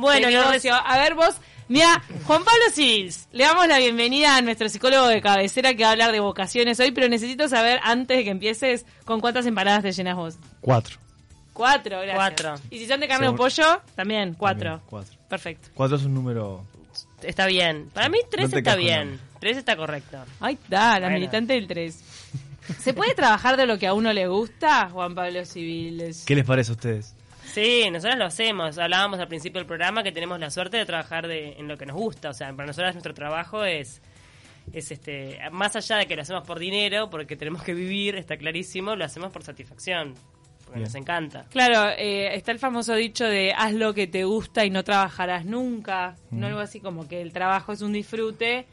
Bueno, negocio. A ver, vos, mira, Juan Pablo Sils, le damos la bienvenida a nuestro psicólogo de cabecera que va a hablar de vocaciones hoy, pero necesito saber, antes de que empieces, ¿con cuántas empanadas te llenas vos? Cuatro. Cuatro, gracias. Cuatro. Y si son de carne o Seguro. pollo, también, cuatro. También, cuatro. Perfecto. Cuatro es un número. Está bien. Para mí tres No está bien. Tres está correcto. Ahí está, la Bueno. militante del 3. ¿Se puede trabajar de lo que a uno le gusta, Juan Pablo Civiles? ¿Qué les parece a ustedes? Sí, nosotros lo hacemos. Hablábamos al principio del programa que tenemos la suerte de trabajar de, en lo que nos gusta. O sea, para nosotros nuestro trabajo es, es este, más allá de que lo hacemos por dinero, porque tenemos que vivir, está clarísimo, lo hacemos por satisfacción, porque Bien. nos encanta. Claro, eh, está el famoso dicho de haz lo que te gusta y no trabajarás nunca, no algo así como que el trabajo es un disfrute.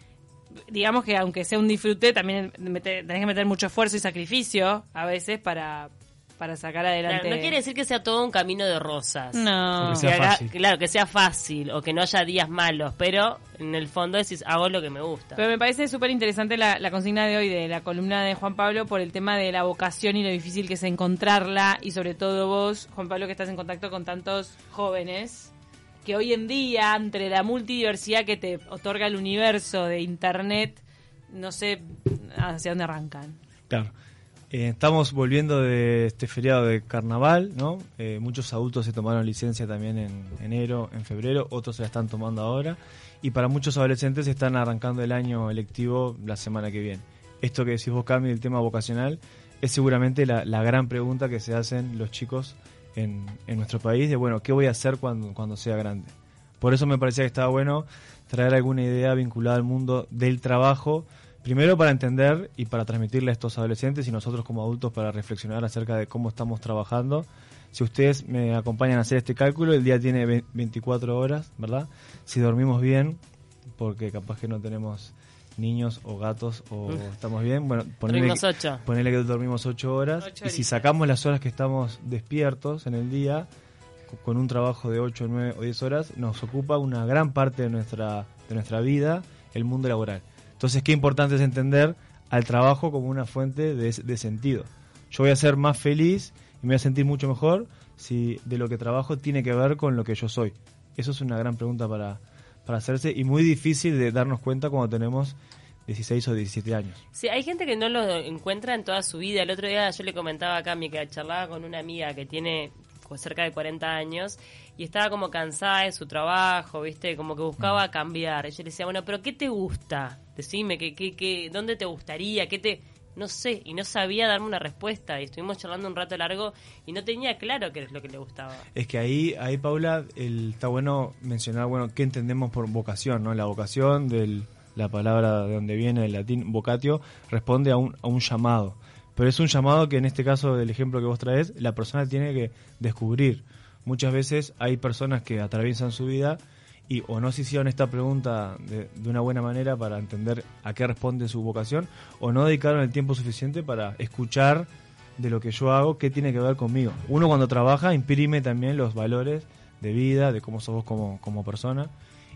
Digamos que aunque sea un disfrute, también mete- tenés que meter mucho esfuerzo y sacrificio a veces para, para sacar adelante. Claro, no quiere decir que sea todo un camino de rosas. No. Que Que sea haga- fácil. claro, que sea fácil o que no haya días malos, pero en el fondo decís, hago lo que me gusta. Pero me parece súper interesante la, la consigna de hoy de la columna de Juan Pablo por el tema de la vocación y lo difícil que es encontrarla y sobre todo vos, Juan Pablo, que estás en contacto con tantos jóvenes que hoy en día, entre la multidiversidad que te otorga el universo de Internet, no sé hacia dónde arrancan. Claro. Eh, estamos volviendo de este feriado de carnaval, ¿no? Eh, muchos adultos se tomaron licencia también en enero, en febrero, otros se la están tomando ahora. Y para muchos adolescentes están arrancando el año electivo la semana que viene. Esto que decís vos, Cami, el tema vocacional, es seguramente la, la gran pregunta que se hacen los chicos en, en nuestro país de, bueno, ¿qué voy a hacer cuando, cuando sea grande? Por eso me parecía que estaba bueno traer alguna idea vinculada al mundo del trabajo, primero para entender y para transmitirle a estos adolescentes y nosotros como adultos para reflexionar acerca de cómo estamos trabajando. Si ustedes me acompañan a hacer este cálculo, el día tiene ve- 24 horas, ¿verdad? Si dormimos bien, porque capaz que no tenemos niños o gatos o estamos bien, bueno, ponele, que dormimos 8 horas Ocho y si sacamos las horas que estamos despiertos en el día, co- con un trabajo de 8, 9 o 10 horas, nos ocupa una gran parte de nuestra, de nuestra vida el mundo laboral. Entonces, qué importante es entender al trabajo como una fuente de, sentido. Yo voy a ser más feliz y me voy a sentir mucho mejor si de lo que trabajo tiene que ver con lo que yo soy. Eso es una gran pregunta para, para hacerse y muy difícil de darnos cuenta cuando tenemos 16 o 17 años. Sí, hay gente que no lo encuentra en toda su vida. El otro día yo le comentaba a Cami que charlaba con una amiga que tiene cerca de 40 años y estaba como cansada de su trabajo, ¿viste? Como que buscaba cambiar. Y yo le decía, bueno, pero ¿qué te gusta? Decime, ¿qué, qué, qué, ¿dónde te gustaría? ¿Qué te...? No sé, y no sabía darme una respuesta. Y estuvimos charlando un rato largo y no tenía claro qué es lo que le gustaba. Es que ahí, ahí Paula, el, está bueno mencionar, bueno, qué entendemos por vocación, ¿no? La vocación de la palabra de donde viene el latín vocatio responde a un, a un llamado. Pero es un llamado que en este caso del ejemplo que vos traes, la persona tiene que descubrir. Muchas veces hay personas que atraviesan su vida y o no se hicieron esta pregunta de, de una buena manera para entender a qué responde su vocación o no dedicaron el tiempo suficiente para escuchar de lo que yo hago, qué tiene que ver conmigo. Uno cuando trabaja imprime también los valores de vida, de cómo sos vos como, como persona.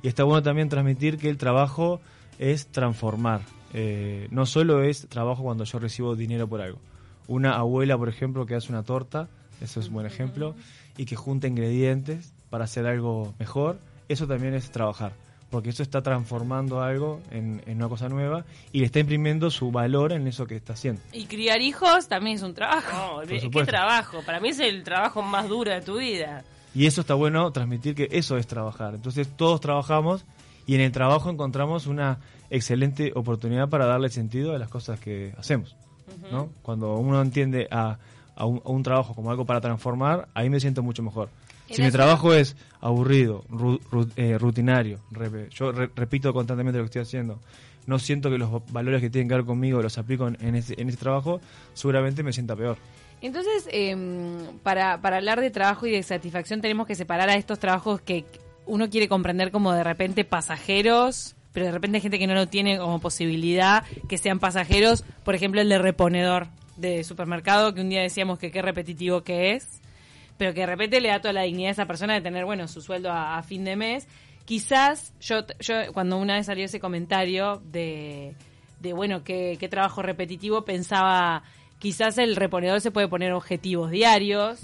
Y está bueno también transmitir que el trabajo es transformar. Eh, no solo es trabajo cuando yo recibo dinero por algo. Una abuela, por ejemplo, que hace una torta, eso es un buen ejemplo, y que junta ingredientes para hacer algo mejor, eso también es trabajar. Porque eso está transformando algo en, en una cosa nueva y le está imprimiendo su valor en eso que está haciendo. Y criar hijos también es un trabajo. No, ¿qué trabajo? Para mí es el trabajo más duro de tu vida. Y eso está bueno transmitir que eso es trabajar. Entonces todos trabajamos y en el trabajo encontramos una excelente oportunidad para darle sentido a las cosas que hacemos. ¿no? Cuando uno entiende a, a un, a un trabajo como algo para transformar, ahí me siento mucho mejor. Si mi trabajo es aburrido, ru- ru- eh, rutinario, re- yo re- repito constantemente lo que estoy haciendo, no siento que los valores que tienen que ver conmigo los aplico en, en ese, en ese trabajo, seguramente me sienta peor. Entonces, em, para, para hablar de trabajo y de satisfacción tenemos que separar a estos trabajos que uno quiere comprender como de repente pasajeros, pero de repente hay gente que no lo tiene como posibilidad que sean pasajeros, por ejemplo el de reponedor de supermercado, que un día decíamos que qué repetitivo que es, pero que de repente le da toda la dignidad a esa persona de tener, bueno, su sueldo a, a fin de mes. Quizás yo, yo cuando una vez salió ese comentario de, de bueno, qué, qué trabajo repetitivo, pensaba, quizás el reponedor se puede poner objetivos diarios,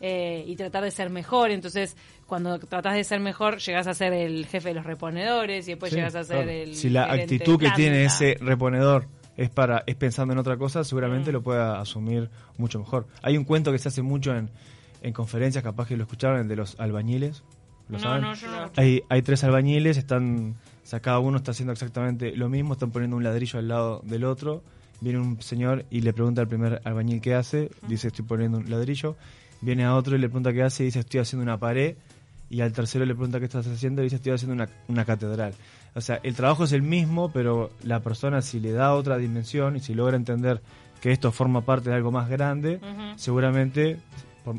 eh, y tratar de ser mejor. Entonces, cuando tratas de ser mejor, llegas a ser el jefe de los reponedores y después Sí, llegas a ser claro. el. Si la actitud que tiene ese reponedor es para es pensando en otra cosa, seguramente Mm. lo pueda asumir mucho mejor. Hay un cuento que se hace mucho en, en conferencias, capaz que lo escucharon, el de los albañiles. ¿Lo No, saben? no, yo no. Hay, hay tres albañiles, están, o sea, cada uno está haciendo exactamente lo mismo, están poniendo un ladrillo al lado del otro. Viene un señor y le pregunta al primer albañil qué hace, dice estoy poniendo un ladrillo. Viene a otro y le pregunta qué hace y dice estoy haciendo una pared. Y al tercero le pregunta qué estás haciendo y dice estoy haciendo una, una catedral. O sea, el trabajo es el mismo, pero la persona si le da otra dimensión y si logra entender que esto forma parte de algo más grande, seguramente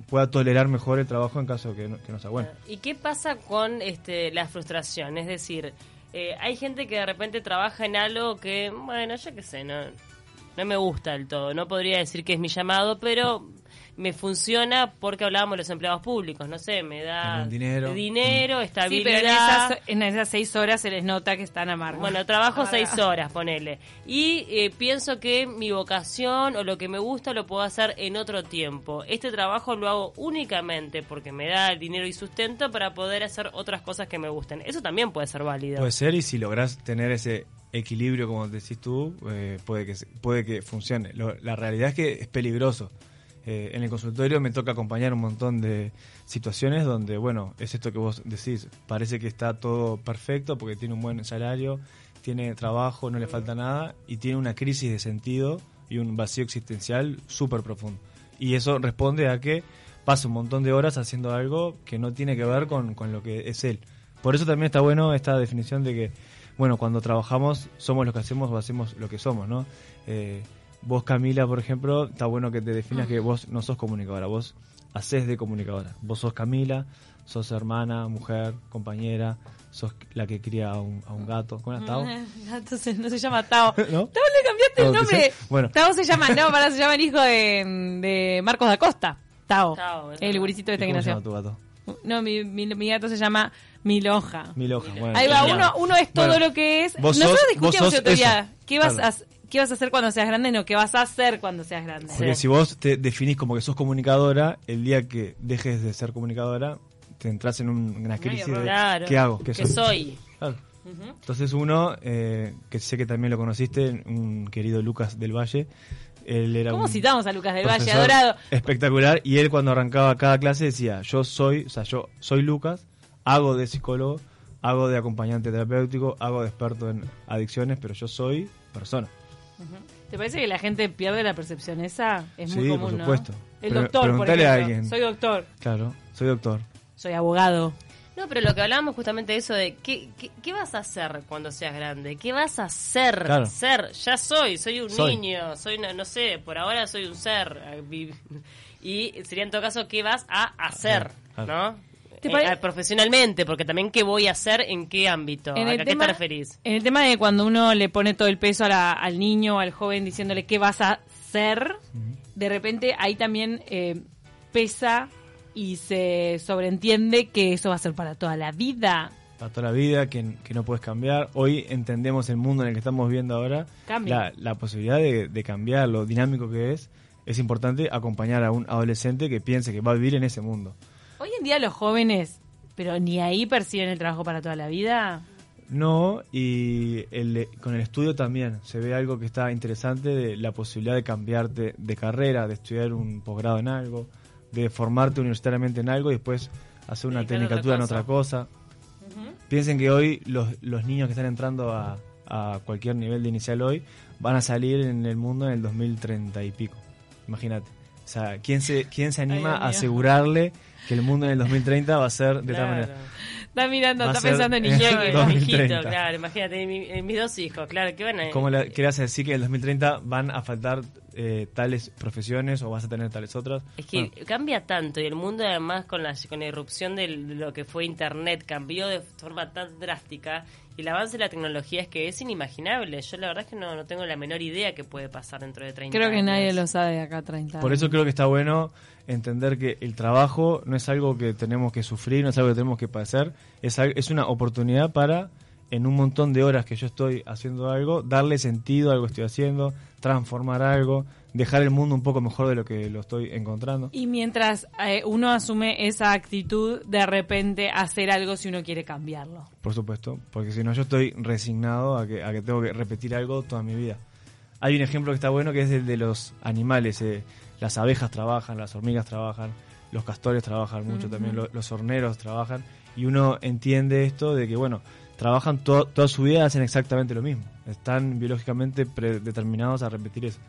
pueda tolerar mejor el trabajo en caso que no, que no sea bueno. ¿Y qué pasa con este, la frustración? Es decir, eh, hay gente que de repente trabaja en algo que, bueno, yo qué sé, no, no me gusta del todo. No podría decir que es mi llamado, pero me funciona porque hablábamos de los empleados públicos. No sé, me da dinero. dinero, Sí, estabilidad. pero en esas, en esas seis horas se les nota que están amargos. Bueno, trabajo seis horas, ponele. Y eh, pienso que mi vocación o lo que me gusta lo puedo hacer en otro tiempo. Este trabajo lo hago únicamente porque me da dinero y sustento para poder hacer otras cosas que me gusten. Eso también puede ser válido. Puede ser y si logras tener ese equilibrio como decís tú, eh, puede que se- puede que funcione. Lo- la realidad es que es peligroso. Eh, en el consultorio me toca acompañar un montón de situaciones donde, bueno, es esto que vos decís, parece que está todo perfecto porque tiene un buen salario, tiene trabajo, no le falta nada y tiene una crisis de sentido y un vacío existencial súper profundo. Y eso responde a que pasa un montón de horas haciendo algo que no tiene que ver con, con lo que es él. Por eso también está bueno esta definición de que, bueno, cuando trabajamos somos lo que hacemos o hacemos lo que somos, ¿no? Eh, vos, Camila, por ejemplo, está bueno que te definas que vos no sos comunicadora, vos haces de comunicadora. Vos sos Camila, sos hermana, mujer, compañera, sos la que cría a un, a un gato. ¿Cómo era, Tao? Gato se- no se llama Tao. ¿No? Tao le cambiaste el Tao, ¿qué nombre. Bueno. Tao se llama, no, para se llama el hijo de, de Marcos da Costa. Tao. Tao, el gurisito ¿Y este que ¿Cómo se llama tu gato? No, mi, mi, mi gato se llama Miloja. Miloja. Bueno, Ahí va, uno, uno es todo Bueno, lo que es. Nosotros sos- discutíamos el otro día. eso. ¿Qué vas, Claro. a, ¿Qué vas a hacer cuando seas grande? No, ¿qué vas a hacer cuando seas grande? Porque Sí. si vos te definís como que sos comunicadora, el día que dejes de ser comunicadora, te entras en un- una crisis de Claro. ¿qué hago? ¿Qué ¿Qué soy? Claro. Entonces uno, eh, que sé que también lo conociste, un querido Lucas del Valle, él era ¿Cómo un citamos a Lucas del Valle? Adorado. Espectacular. Y él cuando arrancaba cada clase decía, yo soy, o sea, yo soy Lucas, hago de psicólogo, hago de acompañante terapéutico, hago de experto en adicciones, pero yo soy persona. ¿Te parece que la gente pierde la percepción esa? Es muy Sí, común, por ¿no? supuesto. El doctor, por ejemplo. a alguien. Soy doctor. Claro, soy doctor. Soy abogado. No, pero lo que hablábamos justamente de eso de ¿qué, qué, qué vas a hacer cuando seas grande? ¿Qué vas a ser? Claro. Ser, ya soy, soy un Soy. niño, soy, no, no sé, por ahora soy un ser. Y sería en todo caso, ¿qué vas a hacer? Claro. ¿No? ¿Te Eh, eh, profesionalmente, porque también qué voy a hacer en qué ámbito. En ¿A el qué tema- te referís? En el tema de cuando uno le pone todo el peso a la- al niño o al joven diciéndole qué vas a ser, de repente ahí también eh, pesa y se sobreentiende que eso va a ser para toda la vida. Para toda la vida, que, que no puedes cambiar. Hoy entendemos el mundo en el que estamos viviendo ahora. Cambia. La, la posibilidad de, de cambiar, lo dinámico que es. Es importante acompañar a un adolescente que piense que va a vivir en ese mundo. Hoy en día los jóvenes, pero ni ahí perciben el trabajo para toda la vida. No, y el- con el estudio también se ve algo que está interesante de la posibilidad de cambiarte de carrera, de estudiar un posgrado en algo, de formarte universitariamente en algo y después hacer una otra tecnicatura en cosa. otra cosa. Piensen que hoy los, los niños que están entrando a, a cualquier nivel de inicial hoy van a salir en el mundo en el 2030 y pico. Imagínate. O sea, ¿quién se, quién se anima a asegurarle que el mundo en el 2030 va a ser de tal manera? Está mirando, Va está pensando en Iñaki. Mi 2030. hijito, claro, imagínate, mi- eh, mis dos hijos, claro, que van a... ¿Cómo le querés decir que en el 2030 van a faltar eh, tales profesiones o vas a tener tales otras? Es que Bueno, cambia tanto y el mundo además con la, con la irrupción de lo que fue Internet cambió de forma tan drástica y el avance de la tecnología es que es inimaginable. Yo la verdad es que no, no tengo la menor idea que puede pasar dentro de 30 Creo que años. nadie lo sabe de acá a 30 por eso creo que está bueno entender que el trabajo no es algo que tenemos que sufrir, no es algo que tenemos que padecer, es, es una oportunidad para en un montón de horas que yo estoy haciendo algo, darle sentido a algo que estoy haciendo, transformar algo, dejar el mundo un poco mejor de lo que lo estoy encontrando. Y mientras eh, uno asume esa actitud, de repente hacer algo si uno quiere cambiarlo. Por supuesto, porque si no yo estoy resignado a que, a que tengo que repetir algo toda mi vida. Hay un ejemplo que está bueno que es el de los animales. eh, las abejas trabajan, las hormigas trabajan, los castores trabajan mucho también, lo- los horneros trabajan. Y uno entiende esto de que, bueno, trabajan to- toda su vida, hacen exactamente lo mismo. Están biológicamente predeterminados a repetir eso.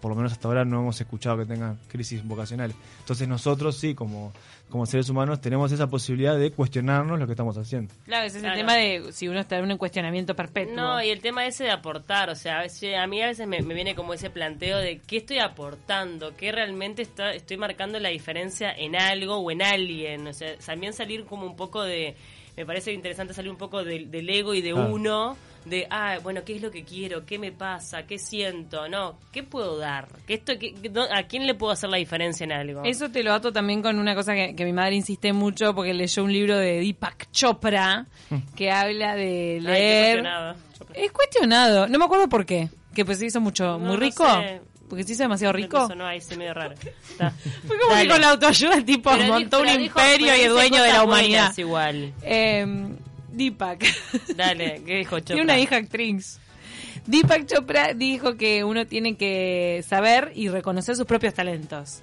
Por lo menos hasta ahora no hemos escuchado que tengan crisis vocacionales. Entonces nosotros sí, como, como seres humanos, tenemos esa posibilidad de cuestionarnos lo que estamos haciendo. Claro, ese es Claro. el tema de si uno está en un cuestionamiento perpetuo. No, y el tema ese de aportar, o sea, a, veces- a mí a veces me, me viene como ese planteo de qué estoy aportando, qué realmente está, estoy marcando la diferencia en algo o en alguien, o sea, también salir como un poco de, me parece interesante salir un poco del, del ego y de uno, de, ah, bueno, ¿qué es lo que quiero? ¿Qué me pasa? ¿Qué siento? No, ¿qué puedo dar? ¿Qué esto, qué- qué- no- ¿A quién le puedo hacer la diferencia en algo? Eso te lo ato también con una cosa que, que mi madre insiste mucho porque leyó un libro de Deepak Chopra que habla de Ay, leer. cuestionado. es cuestionado, no me acuerdo por qué. Que pues se hizo mucho, No, muy no rico. sé. Porque se hizo demasiado rico. Eso no, ahí sí medio raro. Está. Fue como que con la autoayuda el tipo Pero montó un dijo- imperio y es dueño de la humanidad. igual. Eh, Deepak. Dale, ¿qué dijo Chopra? Tiene una hija actriz. Deepak Chopra dijo que uno tiene que saber y reconocer sus propios talentos.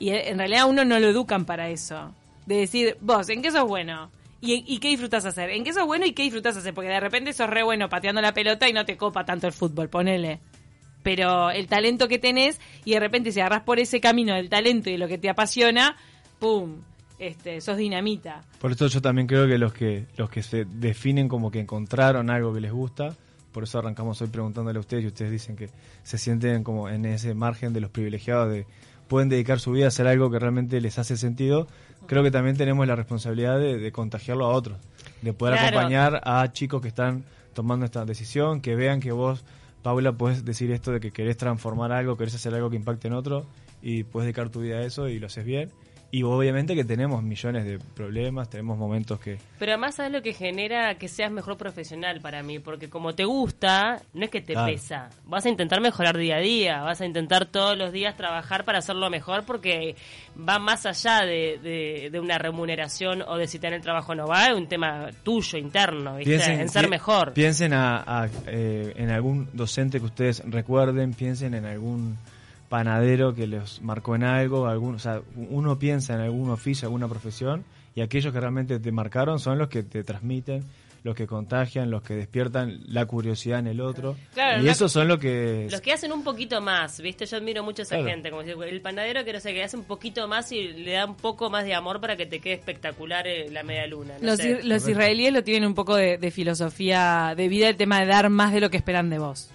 Y eh, en realidad a uno no lo educan para eso. De decir, vos, ¿en qué sos bueno? ¿Y, y qué disfrutas hacer? ¿En qué sos bueno y qué disfrutas hacer? Porque de repente sos re bueno pateando la pelota y no te copa tanto el fútbol, ponele. Pero el talento que tenés y de repente si agarrás por ese camino del talento y lo que te apasiona, ¡pum! Este, sos dinamita. Por eso yo también creo que los que los que se definen como que encontraron algo que les gusta, por eso arrancamos hoy preguntándole a ustedes y ustedes dicen que se sienten como en ese margen de los privilegiados de pueden dedicar su vida a hacer algo que realmente les hace sentido. Creo que también tenemos la responsabilidad de, de contagiarlo a otros, de poder Claro. acompañar a chicos que están tomando esta decisión, que vean que vos, Paula, puedes decir esto de que querés transformar algo, querés hacer algo que impacte en otro y puedes dedicar tu vida a eso y lo haces bien. Y obviamente que tenemos millones de problemas, tenemos momentos que... Pero además, ¿sabes lo que genera que seas mejor profesional para mí? Porque como te gusta, no es que te Claro. pesa. Vas a intentar mejorar día a día, vas a intentar todos los días trabajar para hacerlo mejor porque va más allá de, de- de una remuneración o de si tener trabajo o no. Va, es un tema tuyo, interno, ¿viste? en ser mejor. Piensen a, a, eh, en algún docente que ustedes recuerden, piensen en algún panadero que les marcó en algo, algún, o sea, uno piensa en algún oficio, alguna profesión, y aquellos que realmente te marcaron son los que te transmiten, los que contagian, los que despiertan la curiosidad en el otro. Claro, y esos son los que... Los que hacen un poquito más, ¿viste? Yo admiro mucho a esa Claro. gente, como decir, el panadero que no sé, que hace un poquito más y le da un poco más de amor para que te quede espectacular eh, la media luna. no Los, sé. ir- los israelíes lo tienen un poco de, de filosofía de vida, el tema de dar más de lo que esperan de vos.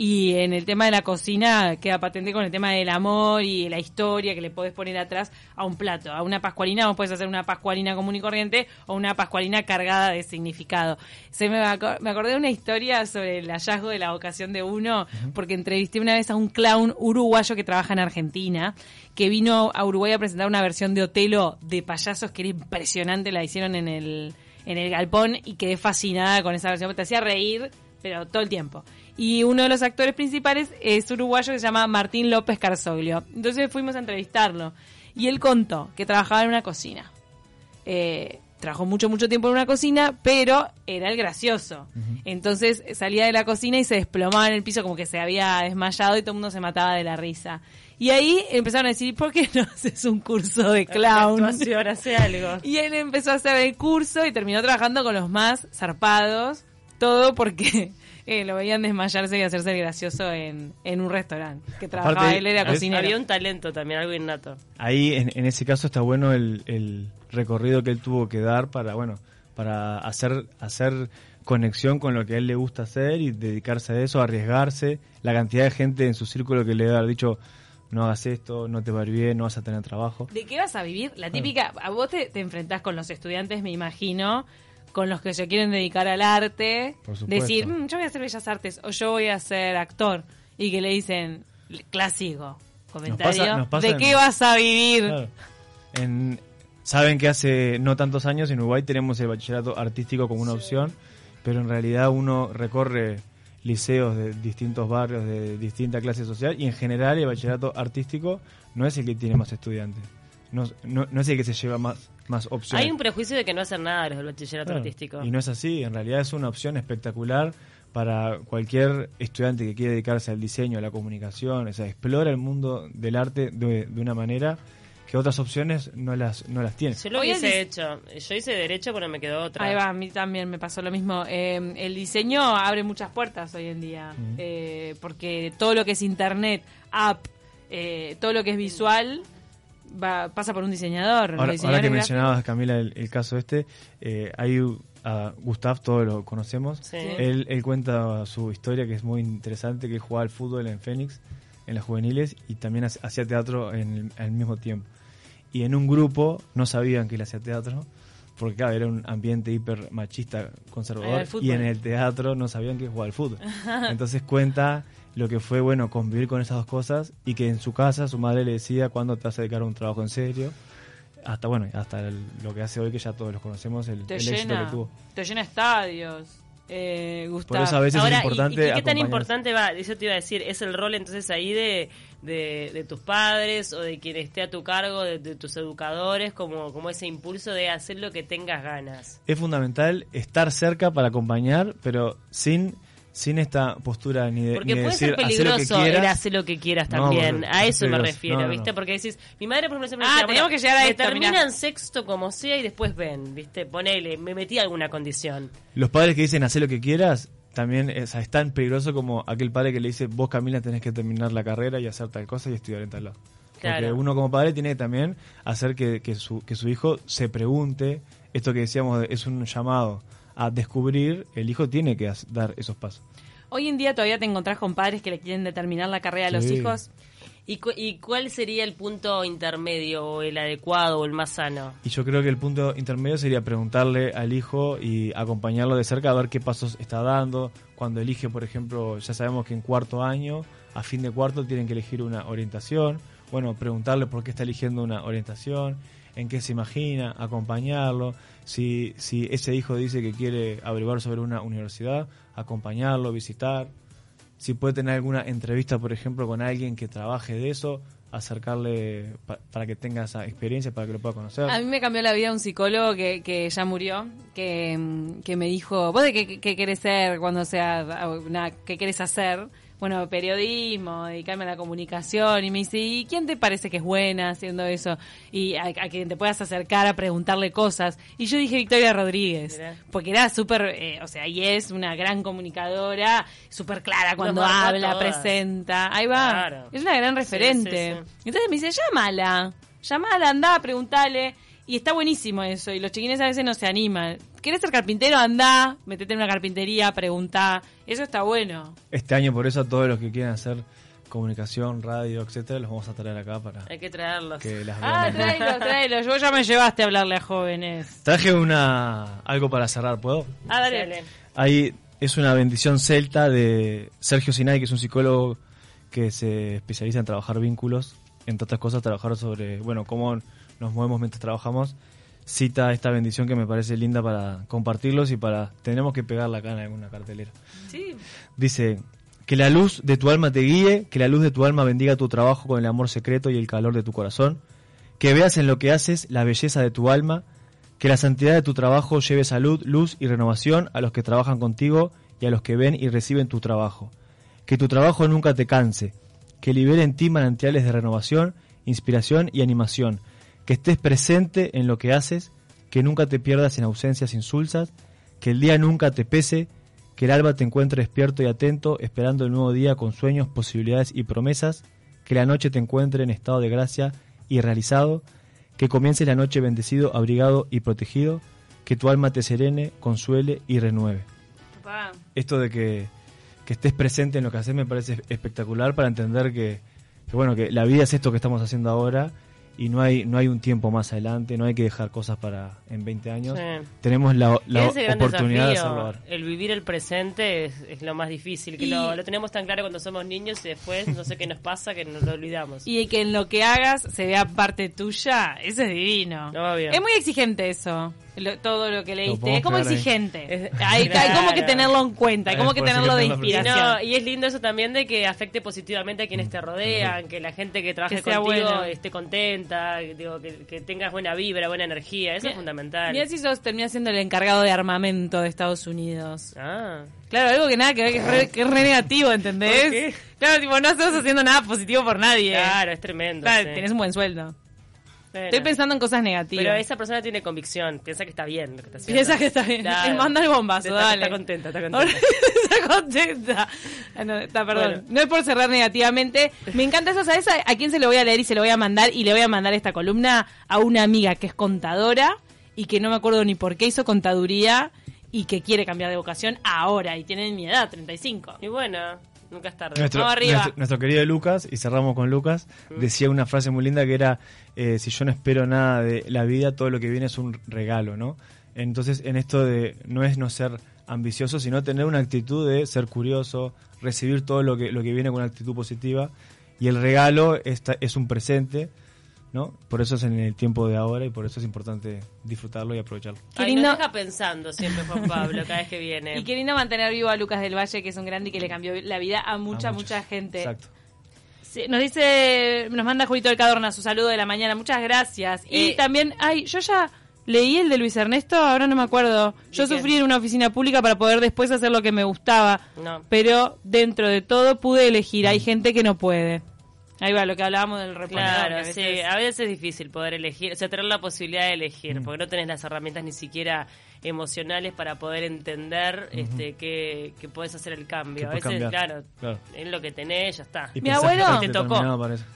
Y en el tema de la cocina queda patente con el tema del amor y la historia que le podés poner atrás a un plato. A una pascualina vos podés hacer una pascualina común y corriente o una pascualina cargada de significado. Se me, me acordé de una historia sobre el hallazgo de la vocación de uno, porque entrevisté una vez a un clown uruguayo que trabaja en Argentina, que vino a Uruguay a presentar una versión de Otelo de payasos que era impresionante, la hicieron en el, en el galpón y quedé fascinada con esa versión, te hacía reír, pero todo el tiempo. Y uno de los actores principales es uruguayo que se llama Martín López Carzoglio. Entonces fuimos a entrevistarlo y él contó que trabajaba en una cocina. Eh, trabajó mucho, mucho tiempo en una cocina, pero era el gracioso. Entonces salía de la cocina y se desplomaba en el piso como que se había desmayado y todo el mundo se mataba de la risa. Y ahí empezaron a decir, ¿por qué no haces un curso de clown? Actuación, hace algo. Y él empezó a hacer el curso y terminó trabajando con los más zarpados, todo porque eh, lo veían desmayarse y hacerse el gracioso en, en un restaurante. Que trabajaba Aparte, él, era cocinero. Había un talento también, algo innato. Ahí, en, en ese caso, está bueno el, el recorrido que él tuvo que dar para, bueno, para hacer, hacer conexión con lo que a él le gusta hacer y dedicarse a eso, arriesgarse. La cantidad de gente en su círculo que le debe haber dicho, no hagas esto, no te va a ir bien, no vas a tener trabajo. ¿De qué vas a vivir? La típica, a vos te, te enfrentás con los estudiantes, me imagino, con los que se quieren dedicar al arte, decir, "Mm, yo voy a hacer bellas artes o yo voy a ser actor, y que le dicen, clásico, comentario, pasa- nos pasa ¿de en- qué vas a vivir? Claro. En- saben que hace no tantos años en Uruguay tenemos el bachillerato artístico como una opción, pero en realidad uno recorre liceos de distintos barrios, de distinta clase social, y en general el bachillerato artístico no es el que tiene más estudiantes, no, no, no es el que se lleva más, más opciones. Hay un prejuicio de que no hacen nada los del bachillerato Claro, artístico. Y no es así, en realidad es una opción espectacular para cualquier estudiante que quiere dedicarse al diseño, a la comunicación, o sea, explora el mundo del arte de, de una manera que otras opciones no las, no las tiene. Yo lo Hoy hubiese hecho. Yo hice derecho, pero me quedó otra. Ahí va, a mí también me pasó lo mismo. Eh, el diseño abre muchas puertas hoy en día, eh, porque todo lo que es internet, app, eh, todo lo que es visual, va, pasa por un diseñador. Ahora, ahora que mencionabas, Camila, el, el caso este, eh, hay a Gustav, todos lo conocemos. Sí. Él, él cuenta su historia que es muy interesante, que jugaba al fútbol en Fénix, en las juveniles, y también hacía teatro en el, al mismo tiempo. Y en un grupo no sabían que él hacía teatro, porque claro, era un ambiente hiper machista, conservador, y en el teatro no sabían que jugaba al fútbol. Entonces cuenta lo que fue bueno convivir con esas dos cosas y que en su casa su madre le decía cuándo te vas a dedicar a un trabajo en serio hasta bueno hasta el- lo que hace hoy que ya todos los conocemos el, te el éxito llena, que tuvo te llena estadios. Eh, por Gustavo. eso a veces Ahora, es ¿y- importante ¿y, qué, qué tan importante va? Eso te iba a decir, ¿es el rol entonces ahí de, de, de tus padres o de quien esté a tu cargo, de, de tus educadores, como, como ese impulso de hacer lo que tengas ganas? es fundamental estar cerca para acompañar pero sin sin esta postura ni de, Porque ni puede decir ser "Hacé lo que peligroso el quieras". hacer lo que quieras también. porque a es eso me peligroso. refiero, No, no, ¿viste? no. Porque decís, mi madre por ejemplo siempre Ah, decía, tenemos bueno, que llegar a esto, terminan mirá. sexto como sea y después ven, ¿viste? Ponele, me metí alguna condición. los padres que dicen hacer lo que quieras también es, es tan peligroso como aquel padre que le dice vos Camila tenés que terminar la carrera y hacer tal cosa y estudiar en tal lado porque Claro. uno como padre tiene que también hacer que, que su, que su hijo se pregunte esto que decíamos de- es un llamado a descubrir el hijo tiene que dar esos pasos Hoy en día todavía te encontrás con padres que le quieren determinar la carrera a los hijos. ¿Y, cu- ¿Y cuál sería el punto intermedio o el adecuado o el más sano? Y yo creo que el punto intermedio sería preguntarle al hijo y acompañarlo de cerca a ver qué pasos está dando. Cuando elige, por ejemplo, ya sabemos que en cuarto año, a fin de cuarto, tienen que elegir una orientación. Bueno, preguntarle por qué está eligiendo una orientación, en qué se imagina, acompañarlo. Si, si ese hijo dice que quiere averiguar sobre una universidad, acompañarlo, visitar. Si puede tener alguna entrevista, por ejemplo, con alguien que trabaje de eso, acercarle pa- para que tenga esa experiencia, para que lo pueda conocer. A mí me cambió la vida un psicólogo que, ya murió, que, que me dijo, ¿vos de qué, qué querés ser cuando sea, una, qué querés hacer? Bueno, periodismo, dedicarme a la comunicación. Y me dice, ¿y quién te parece que es buena haciendo eso? Y a, a quien te puedas acercar a preguntarle cosas. Y yo dije Victoria Rodríguez, porque era súper, eh, o sea, y es una gran comunicadora, súper clara cuando habla, presenta. Ahí va. Claro. Es una gran referente. sí, sí. Entonces me dice, llámala, llámala, andá, preguntale. Y está buenísimo eso. Y los chiquines a veces no se animan. ¿Querés ser carpintero? Andá, metete en una carpintería, preguntá. Eso está bueno. Este año, por eso, a todos los que quieran hacer comunicación, radio, etcétera, los vamos a traer acá para Hay que traerlos. que las Ah, vean. tráelo, tráelo. Yo ya me llevaste a hablarle a jóvenes. Traje una algo para cerrar, ¿puedo? Ah, dale. Dale. Ahí es una bendición celta de Sergio Sinai, que es un psicólogo que se especializa en trabajar vínculos, entre otras cosas, trabajar sobre, bueno, cómo nos movemos mientras trabajamos. Cita esta bendición que me parece linda para compartirlos y para. Tenemos que pegarla acá en alguna cartelera. Sí. Dice, que la luz de tu alma te guíe, que la luz de tu alma bendiga tu trabajo con el amor secreto y el calor de tu corazón, que veas en lo que haces la belleza de tu alma, que la santidad de tu trabajo lleve salud, luz y renovación a los que trabajan contigo y a los que ven y reciben tu trabajo, que tu trabajo nunca te canse, que libere en ti manantiales de renovación, inspiración y animación, que estés presente en lo que haces, que nunca te pierdas en ausencias insulsas, que el día nunca te pese, que el alba te encuentre despierto y atento, esperando el nuevo día con sueños, posibilidades y promesas, que la noche te encuentre en estado de gracia y realizado, que comience la noche bendecido, abrigado y protegido, que tu alma te serene, consuele y renueve. Papá. Esto de que, que estés presente en lo que haces me parece espectacular para entender que, que, bueno que la vida es esto que estamos haciendo ahora y no hay no hay un tiempo más adelante, no hay que dejar cosas para en 20 años. Sí. Tenemos la, oportunidad de desafío. ahora. El vivir el presente es, es lo más difícil, que Y- lo, lo tenemos tan claro cuando somos niños y después no sé qué nos pasa que nos lo olvidamos. Y que en lo que hagas se vea parte tuya, eso es divino. Obvio. Es muy exigente eso. Lo- todo lo que leíste. Es como exigente. Es- hay, hay como que tenerlo en cuenta, hay como que tenerlo de Y, inspiración. no, y es lindo eso también de que afecte positivamente a quienes te rodean, que la gente que trabaje Que contigo bueno. esté contenta, digo, que, que tengas buena vibra, buena energía, eso es fundamental. Mira si sos termina siendo el encargado de armamento de Estados Unidos. Ah, Claro, algo que nada que ver, que es re, que es re negativo, ¿entendés? ¿Por qué? Claro, tipo, no estás haciendo nada positivo por nadie. claro, es tremendo. Claro, sí. tenés un buen sueldo. Bueno. Estoy pensando en cosas negativas. Pero esa persona tiene convicción, piensa que está bien lo que está haciendo. Piensa que está bien. Claro. Manda el bombazo, está, dale. Está contenta, está contenta. está contenta. Ah, no, está, perdón. Bueno. No es por cerrar negativamente. Me encanta eso, ¿sabes? A, a quién se lo voy a leer y se lo voy a mandar? Y le voy a mandar esta columna a una amiga que es contadora y que no me acuerdo ni por qué hizo contaduría y que quiere cambiar de vocación ahora y tiene mi edad, 35. Y bueno, nunca es tarde. Nuestro, Vamos arriba. nuestro, nuestro querido Lucas, y cerramos con Lucas, decía una frase muy linda que era, eh, si yo no espero nada de la vida, todo lo que viene es un regalo, ¿no? Entonces, en esto de no es no ser ambicioso, sino tener una actitud de ser curioso, recibir todo lo que, lo que viene con una actitud positiva, y el regalo está, es un presente, ¿no? Por eso es en el tiempo de ahora y por eso es importante disfrutarlo y aprovecharlo. Qué Ay, lindo. nos deja pensando siempre Juan Pablo cada vez que viene. Y qué lindo mantener vivo a Lucas del Valle, que es un grande y que le cambió la vida a mucha, A mucha gente. Exacto. Sí, nos dice, nos manda Julito del Cadorna su saludo de la mañana, muchas gracias. Y Eh, también, ay, yo ya leí el de Luis Ernesto, ahora no me acuerdo. Yo sufrí en una oficina pública para poder después hacer lo que me gustaba, No. pero dentro de todo pude elegir, hay gente que no puede. Ahí va lo que hablábamos del reponedor. Claro, a sí, veces- a veces es difícil poder elegir, o sea, tener la posibilidad de elegir, porque no tenés las herramientas ni siquiera emocionales para poder entender este que, que puedes hacer el cambio. A veces, cambiar. claro, Claro. es lo que tenés, ya está. Y Mi abuelo- Te tocó.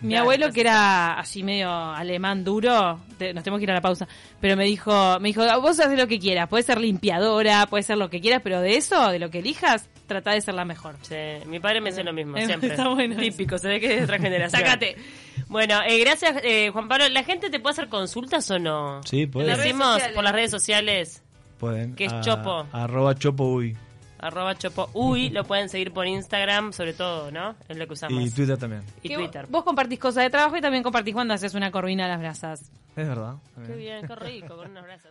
Mi Claro, abuelo, que era así medio alemán duro, te- nos tenemos que ir a la pausa, pero me dijo, me dijo, vos haces lo que quieras, puedes ser limpiadora, puedes ser lo que quieras, pero de eso, de lo que elijas, trata de ser la mejor. Sí, mi padre me hace lo mismo, Eh, siempre. está bueno Típico, se ve que es de otra generación. Sácate. Bueno, eh, gracias, eh, Juan Pablo. ¿La gente te puede hacer consultas o no? Sí, puede. Lo decimos por las redes sociales. Pueden. ¿Qué es a- Chopo? Arroba Chopo Uy. Arroba Chopo Uy, lo pueden seguir por Instagram, sobre todo, ¿no? Es lo que usamos. Y Twitter también. Y Que Twitter. Vos compartís cosas de trabajo y también compartís cuando haces una corvina a las brasas. Es verdad. Qué bien, qué rico, con unos brazos.